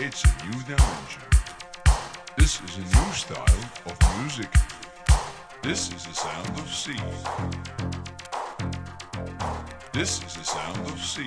creates a new dimension. This is a new style of music. This is the sound of C. This is the sound of C.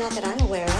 Not that I'm aware of.